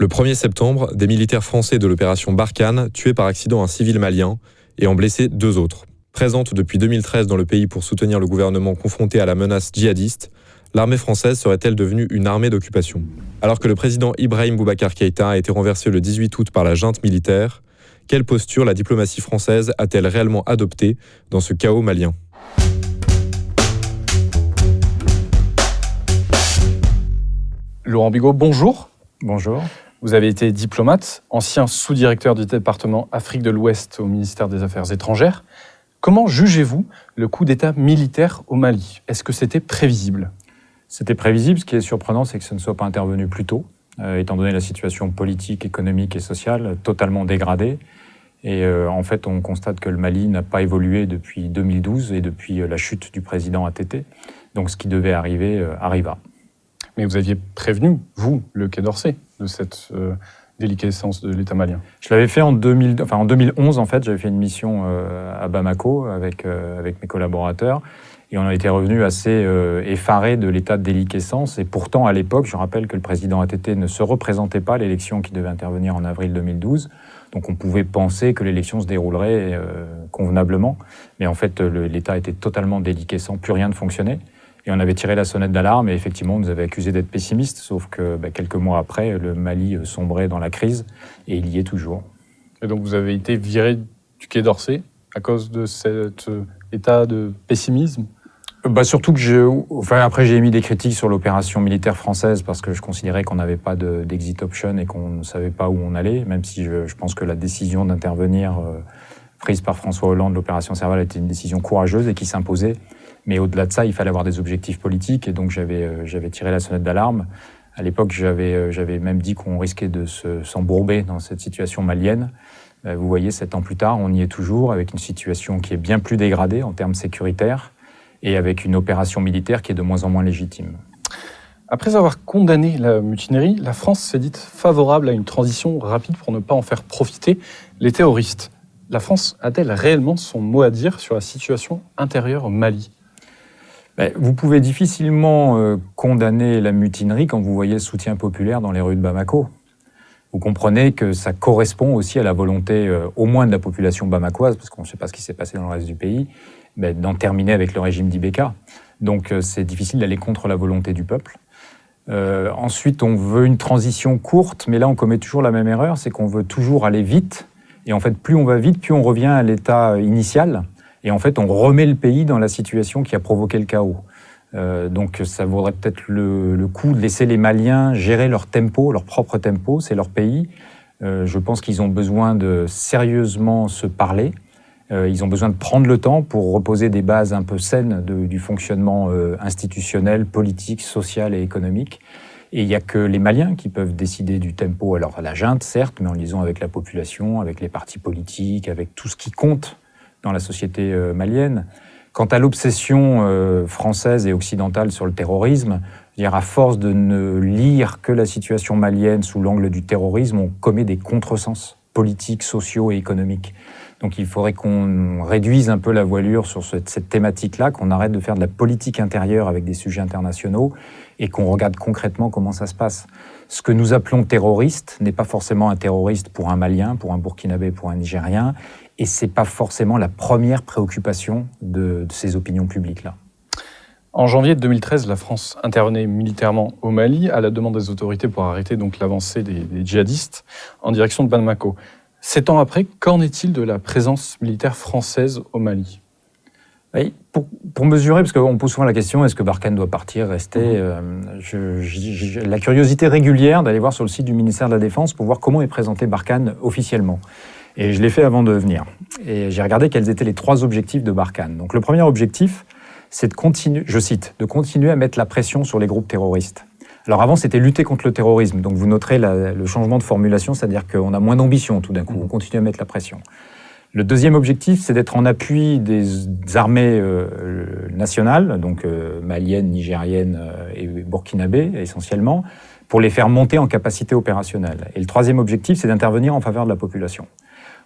Le 1er septembre, des militaires français de l'opération Barkhane tuaient par accident un civil malien et en blessaient deux autres. Présente depuis 2013 dans le pays pour soutenir le gouvernement confronté à la menace djihadiste, l'armée française serait-elle devenue une armée d'occupation? Alors que le président Ibrahim Boubacar Keïta a été renversé le 18 août par la junte militaire, quelle posture la diplomatie française a-t-elle réellement adoptée dans ce chaos malien? Laurent Bigot, bonjour. Bonjour. Vous avez été diplomate, ancien sous-directeur du département Afrique de l'Ouest au ministère des Affaires étrangères. Comment jugez-vous le coup d'État militaire au Mali? Est-ce que c'était prévisible? C'était prévisible. Ce qui est surprenant, c'est que ce ne soit pas intervenu plus tôt, euh, étant donné la situation politique, économique et sociale totalement dégradée. Et euh, en fait, on constate que le Mali n'a pas évolué depuis 2012 et depuis euh, la chute du président ATT. Donc ce qui devait arriver arriva. Mais vous aviez prévenu, vous, le Quai d'Orsay, de cette euh, déliquescence de l'État malien. Je l'avais fait en, 2000, enfin, en 2011, en fait. J'avais fait une mission euh, à Bamako avec, euh, avec mes collaborateurs. Et on a été revenu assez effaré de l'état de déliquescence. Et pourtant, à l'époque, je rappelle que le président ATT ne se représentait pas à l'élection qui devait intervenir en avril 2012. Donc on pouvait penser que l'élection se déroulerait convenablement. Mais en fait, l'État était totalement déliquescent, plus rien ne fonctionnait. Et on avait tiré la sonnette d'alarme et effectivement, on nous avait accusé d'être pessimistes, sauf que bah, quelques mois après, le Mali euh, sombrait dans la crise et il y est toujours. Et donc vous avez été viré du Quai d'Orsay à cause de cet euh, état de pessimisme? Bah surtout que je, enfin après j'ai émis des critiques sur l'opération militaire française parce que je considérais qu'on n'avait pas d'exit option et qu'on ne savait pas où on allait, même si je, je pense que la décision d'intervenir euh, prise par François Hollande, l'opération Serval, était une décision courageuse et qui s'imposait. Mais au-delà de ça, il fallait avoir des objectifs politiques et donc j'avais euh, tiré la sonnette d'alarme. À l'époque, j'avais euh, même dit qu'on risquait de s'embourber dans cette situation malienne. Euh, vous voyez, sept ans plus tard, on y est toujours avec une situation qui est bien plus dégradée en termes sécuritaires et avec une opération militaire qui est de moins en moins légitime. Après avoir condamné la mutinerie, la France s'est dite favorable à une transition rapide pour ne pas en faire profiter les terroristes. La France a-t-elle réellement son mot à dire sur la situation intérieure au Mali? Ben, vous pouvez difficilement euh, condamner la mutinerie quand vous voyez le soutien populaire dans les rues de Bamako. Vous comprenez que ça correspond aussi à la volonté, euh, au moins de la population bamakoise, parce qu'on ne sait pas ce qui s'est passé dans le reste du pays, ben, d'en terminer avec le régime d'Ibeka. Donc euh, c'est difficile d'aller contre la volonté du peuple. ensuite, on veut une transition courte, mais là on commet toujours la même erreur, c'est qu'on veut toujours aller vite. Et en fait, plus on va vite, plus on revient à l'état initial. Et en fait, on remet le pays dans la situation qui a provoqué le chaos. Euh, donc ça vaudrait peut-être le, coup de laisser les Maliens gérer leur tempo, leur propre tempo, c'est leur pays. Euh, je pense qu'ils ont besoin de sérieusement se parler. Euh, ils ont besoin de prendre le temps pour reposer des bases un peu saines du fonctionnement institutionnel, politique, social et économique. Et il n'y a que les Maliens qui peuvent décider du tempo. Alors à la junte, certes, mais en liaison avec la population, avec les partis politiques, avec tout ce qui compte dans la société euh, malienne. Quant à l'obsession euh, française et occidentale sur le terrorisme, dire à force de ne lire que la situation malienne sous l'angle du terrorisme, on commet des contresens politiques, sociaux et économiques. Donc il faudrait qu'on réduise un peu la voilure sur cette thématique-là, qu'on arrête de faire de la politique intérieure avec des sujets internationaux et qu'on regarde concrètement comment ça se passe. Ce que nous appelons terroriste n'est pas forcément un terroriste pour un Malien, pour un Burkinabé, pour un Nigérien, et c'est pas forcément la première préoccupation de, ces opinions publiques-là. En janvier 2013, la France intervenait militairement au Mali à la demande des autorités pour arrêter donc l'avancée des, djihadistes en direction de Bamako. Sept ans après, qu'en est-il de la présence militaire française au Mali? Pour, mesurer, parce qu'on pose souvent la question, est-ce que Barkhane doit partir, rester mhm. euh, La curiosité régulière d'aller voir sur le site du ministère de la Défense pour voir comment est présenté Barkhane officiellement. Et je l'ai fait avant de venir. Et j'ai regardé quels étaient les trois objectifs de Barkhane. Donc le premier objectif, c'est de continuer, je cite, de continuer à mettre la pression sur les groupes terroristes. Alors avant, c'était lutter contre le terrorisme. Donc vous noterez le changement de formulation, c'est-à-dire qu'on a moins d'ambition tout d'un coup. On continue à mettre la pression. Le deuxième objectif, c'est d'être en appui des armées euh, nationales, donc euh, maliennes, nigériennes euh, et burkinabées essentiellement, pour les faire monter en capacité opérationnelle. Et le troisième objectif, c'est d'intervenir en faveur de la population.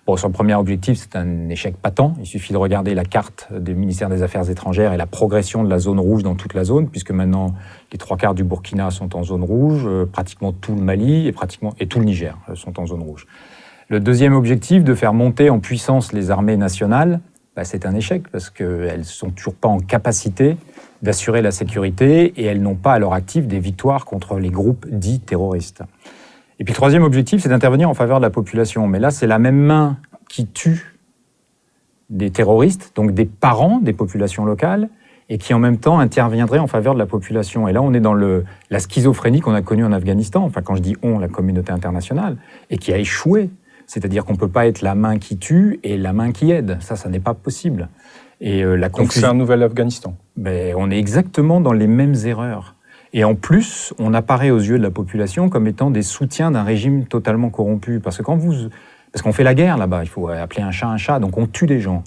Bon, le premier objectif, c'est un échec patent. Il suffit de regarder la carte du ministère des Affaires étrangères et la progression de la zone rouge dans toute la zone, puisque maintenant les trois quarts du Burkina sont en zone rouge, euh, pratiquement tout le Mali et pratiquement et tout le Niger euh, sont en zone rouge. Le deuxième objectif, de faire monter en puissance les armées nationales, bah, c'est un échec parce qu'elles sont toujours pas en capacité d'assurer la sécurité et elles n'ont pas à leur actif des victoires contre les groupes dits terroristes. Et puis le troisième objectif, c'est d'intervenir en faveur de la population. Mais là, c'est la même main qui tue des terroristes, donc des parents des populations locales, et qui en même temps interviendrait en faveur de la population. Et là, on est dans le, la schizophrénie qu'on a connue en Afghanistan, enfin quand je dis on, la communauté internationale, et qui a échoué. C'est-à-dire qu'on ne peut pas être la main qui tue et la main qui aide. Ça, ça n'est pas possible. Et euh, la Donc c'est un nouvel Afghanistan. Ben, on est exactement dans les mêmes erreurs. Et en plus, on apparaît aux yeux de la population comme étant des soutiens d'un régime totalement corrompu. Parce que quand vous, parce qu'on fait la guerre là-bas, il faut appeler un chat un chat, donc on tue des gens.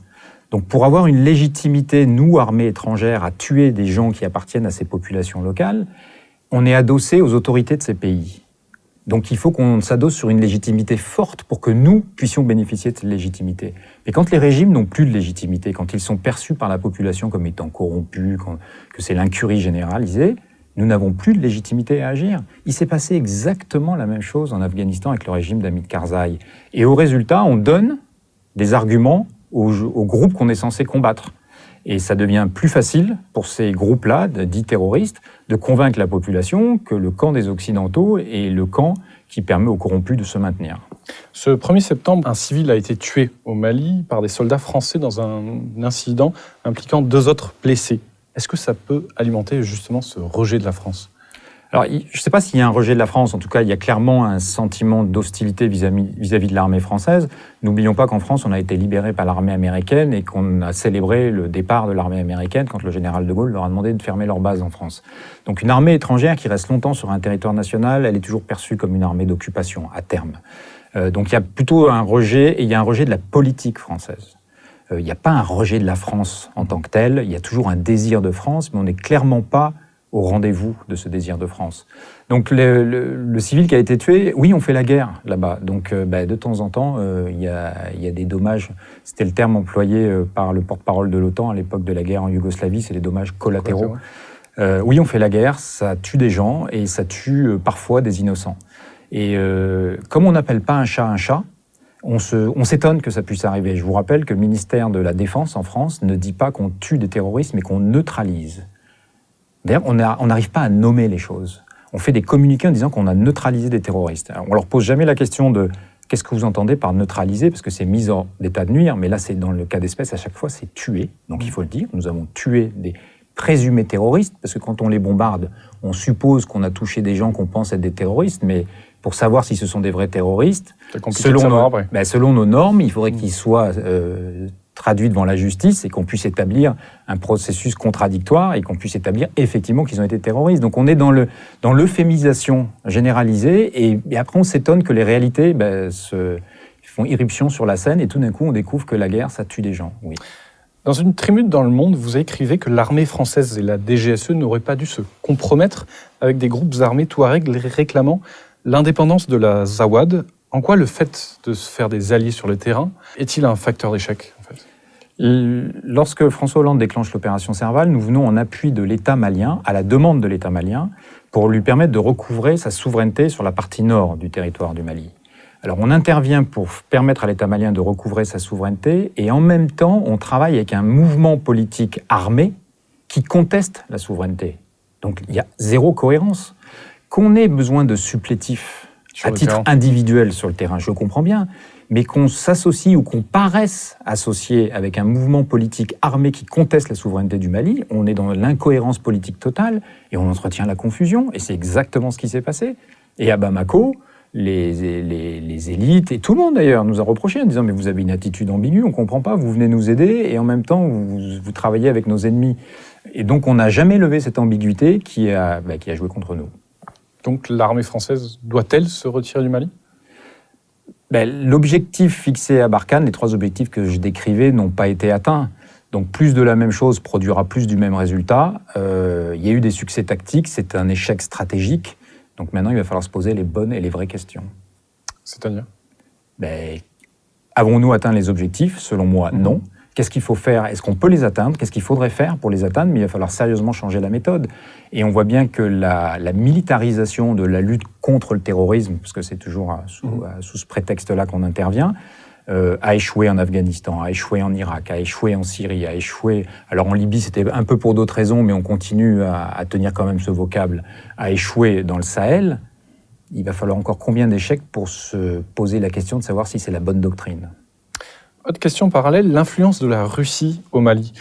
Donc pour avoir une légitimité, nous, armée étrangère, à tuer des gens qui appartiennent à ces populations locales, on est adossé aux autorités de ces pays. Donc il faut qu'on s'adosse sur une légitimité forte pour que nous puissions bénéficier de cette légitimité. Mais quand les régimes n'ont plus de légitimité, quand ils sont perçus par la population comme étant corrompus, que c'est l'incurie généralisée, nous n'avons plus de légitimité à agir. Il s'est passé exactement la même chose en Afghanistan avec le régime d'Hamid Karzai. Et au résultat, on donne des arguments aux, groupes qu'on est censé combattre. Et ça devient plus facile pour ces groupes-là, dits terroristes, de convaincre la population que le camp des Occidentaux est le camp qui permet aux corrompus de se maintenir. Ce 1er septembre, un civil a été tué au Mali par des soldats français dans un incident impliquant deux autres blessés. Est-ce que ça peut alimenter justement ce rejet de la France? Alors, je ne sais pas s'il y a un rejet de la France. En tout cas, il y a clairement un sentiment d'hostilité vis-à-vis de l'armée française. N'oublions pas qu'en France, on a été libéré par l'armée américaine et qu'on a célébré le départ de l'armée américaine quand le général de Gaulle leur a demandé de fermer leur base en France. Donc, une armée étrangère qui reste longtemps sur un territoire national, elle est toujours perçue comme une armée d'occupation à terme. Euh, donc, il y a plutôt un rejet et il y a un rejet de la politique française. Euh, il n'y a pas un rejet de la France en tant que tel, il y a toujours un désir de France, mais on n'est clairement pas au rendez-vous de ce désir de France. Donc le, civil qui a été tué, oui, on fait la guerre là-bas. Donc euh, bah, de temps en temps, euh, il y, a, des dommages. C'était le terme employé par le porte-parole de l'OTAN à l'époque de la guerre en Yougoslavie, c'est les dommages collatéraux. oui, on fait la guerre, ça tue des gens et ça tue parfois des innocents. Et comme on n'appelle pas un chat un chat, on s'étonne que ça puisse arriver. Je vous rappelle que le ministère de la Défense en France ne dit pas qu'on tue des terroristes, mais qu'on neutralise. D'ailleurs, on n'arrive pas à nommer les choses. On fait des communiqués en disant qu'on a neutralisé des terroristes. On leur pose jamais la question de qu'est-ce que vous entendez par neutraliser, parce que c'est mise en état de nuire, mais là, c'est dans le cas d'espèce, à chaque fois, c'est tuer. Donc il faut le dire, nous avons tué des présumés terroristes, parce que quand on les bombarde, on suppose qu'on a touché des gens qu'on pense être des terroristes, mais pour savoir si ce sont des vrais terroristes. Selon, nos, ben, selon nos normes, il faudrait mm. qu'ils soient euh, traduits devant la justice et qu'on puisse établir un processus contradictoire et qu'on puisse établir effectivement qu'ils ont été terroristes. Donc on est dans le dans l'euphémisation généralisée et, après on s'étonne que les réalités ben, se font irruption sur la scène et tout d'un coup on découvre que la guerre ça tue des gens. Oui. Dans une tribune dans Le Monde, vous écrivez que l'armée française et la DGSE n'auraient pas dû se compromettre avec des groupes armés touaregs réclamant L'indépendance de la Zawad, en quoi le fait de se faire des alliés sur le terrain est-il un facteur d'échec Lorsque François Hollande déclenche l'opération Serval, nous venons en appui de l'État malien, à la demande de l'État malien, pour lui permettre de recouvrer sa souveraineté sur la partie nord du territoire du Mali. Alors on intervient pour permettre à l'État malien de recouvrer sa souveraineté et en même temps on travaille avec un mouvement politique armé qui conteste la souveraineté. Donc il y a zéro cohérence qu'on ait besoin de supplétifs à titre individuel sur le terrain, je comprends bien, mais qu'on s'associe ou qu'on paraisse associé avec un mouvement politique armé qui conteste la souveraineté du Mali, on est dans l'incohérence politique totale et on entretient la confusion, et c'est exactement ce qui s'est passé. Et à Bamako, les, les, élites, et tout le monde d'ailleurs, nous a reproché en disant Mais vous avez une attitude ambiguë, on ne comprend pas, vous venez nous aider, et en même temps, vous, vous travaillez avec nos ennemis. Et donc, on n'a jamais levé cette ambiguïté qui a, bah, qui a joué contre nous. Donc l'armée française doit-elle se retirer du Mali? Ben, L'objectif fixé à Barkhane, les trois objectifs que je décrivais, n'ont pas été atteints. Donc plus de la même chose produira plus du même résultat. Euh, il y a eu des succès tactiques, c'est un échec stratégique. Donc maintenant, il va falloir se poser les bonnes et les vraies questions. C'est-à-dire? Ben, Avons-nous atteint les objectifs? Selon moi, Mhm. non. Qu'est-ce qu'il faut faire? Est-ce qu'on peut les atteindre? Qu'est-ce qu'il faudrait faire pour les atteindre? Mais il va falloir sérieusement changer la méthode. Et on voit bien que la, la militarisation de la lutte contre le terrorisme, parce que c'est toujours euh, sous, Mhm. euh, sous ce prétexte-là qu'on intervient, euh, a échoué en Afghanistan, a échoué en Irak, a échoué en Syrie, a échoué. Alors en Libye, c'était un peu pour d'autres raisons, mais on continue à, à tenir quand même ce vocable. A échoué dans le Sahel. Il va falloir encore combien d'échecs pour se poser la question de savoir si c'est la bonne doctrine? Autre question parallèle, l'influence de la Russie au Mali.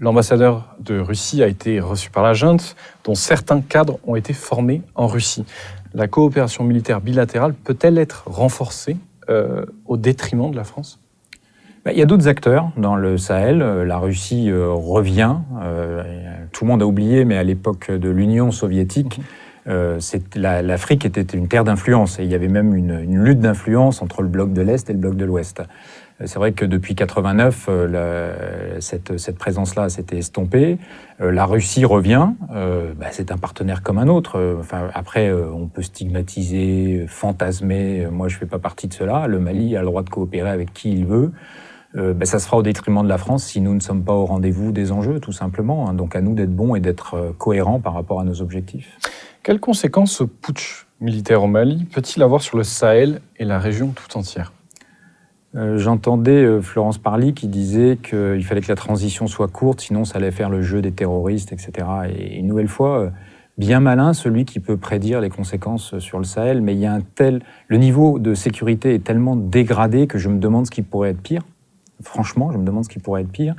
L'ambassadeur de Russie a été reçu par la junte, dont certains cadres ont été formés en Russie. La coopération militaire bilatérale peut-elle être renforcée euh, au détriment de la France? Bah, Il y a d'autres acteurs dans le Sahel. Euh, La Russie euh, revient. Tout le monde a oublié, mais à l'époque de l'Union soviétique, l'Afrique était une terre d'influence. Et il y avait même une lutte d'influence entre le bloc de l'Est et le bloc de l'Ouest. Euh, C'est vrai que depuis 89, euh, cette, présence-là s'était estompée. Euh, la Russie revient. Bah, c'est un partenaire comme un autre. Enfin, après, on peut stigmatiser, fantasmer. Moi, je fais pas partie de cela. Le Mali a le droit de coopérer avec qui il veut. Ben, ça se fera au détriment de la France si nous ne sommes pas au rendez-vous des enjeux, tout simplement. hein. Donc à nous d'être bons et d'être euh, cohérents par rapport à nos objectifs. Quelles conséquences ce putsch militaire au Mali peut-il avoir sur le Sahel et la région tout entière? Euh, J'entendais euh, Florence Parly qui disait qu'il fallait que la transition soit courte, sinon ça allait faire le jeu des terroristes, etc. Et une nouvelle fois, euh, bien malin celui qui peut prédire les conséquences sur le Sahel, mais il y a un tel... Le niveau de sécurité est tellement dégradé que je me demande ce qui pourrait être pire. Franchement, je me demande ce qui pourrait être pire.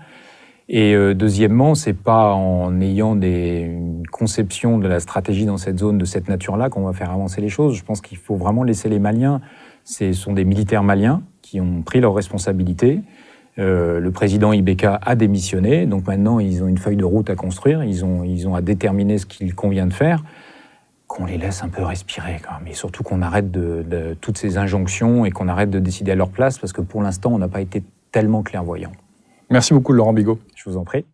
Et deuxièmement, c'est pas en ayant des, une conception de la stratégie dans cette zone de cette nature-là qu'on va faire avancer les choses. Je pense qu'il faut vraiment laisser les Maliens. Ce sont des militaires maliens qui ont pris leurs responsabilités. Euh, le président Ibeka a démissionné, donc maintenant ils ont une feuille de route à construire. Ils ont, ils ont à déterminer ce qu'il convient de faire. Qu'on les laisse un peu respirer, quand même. Et surtout qu'on arrête de, de toutes ces injonctions et qu'on arrête de décider à leur place, parce que pour l'instant, on n'a pas été tellement clairvoyant. Merci beaucoup Laurent Bigot. Je vous en prie.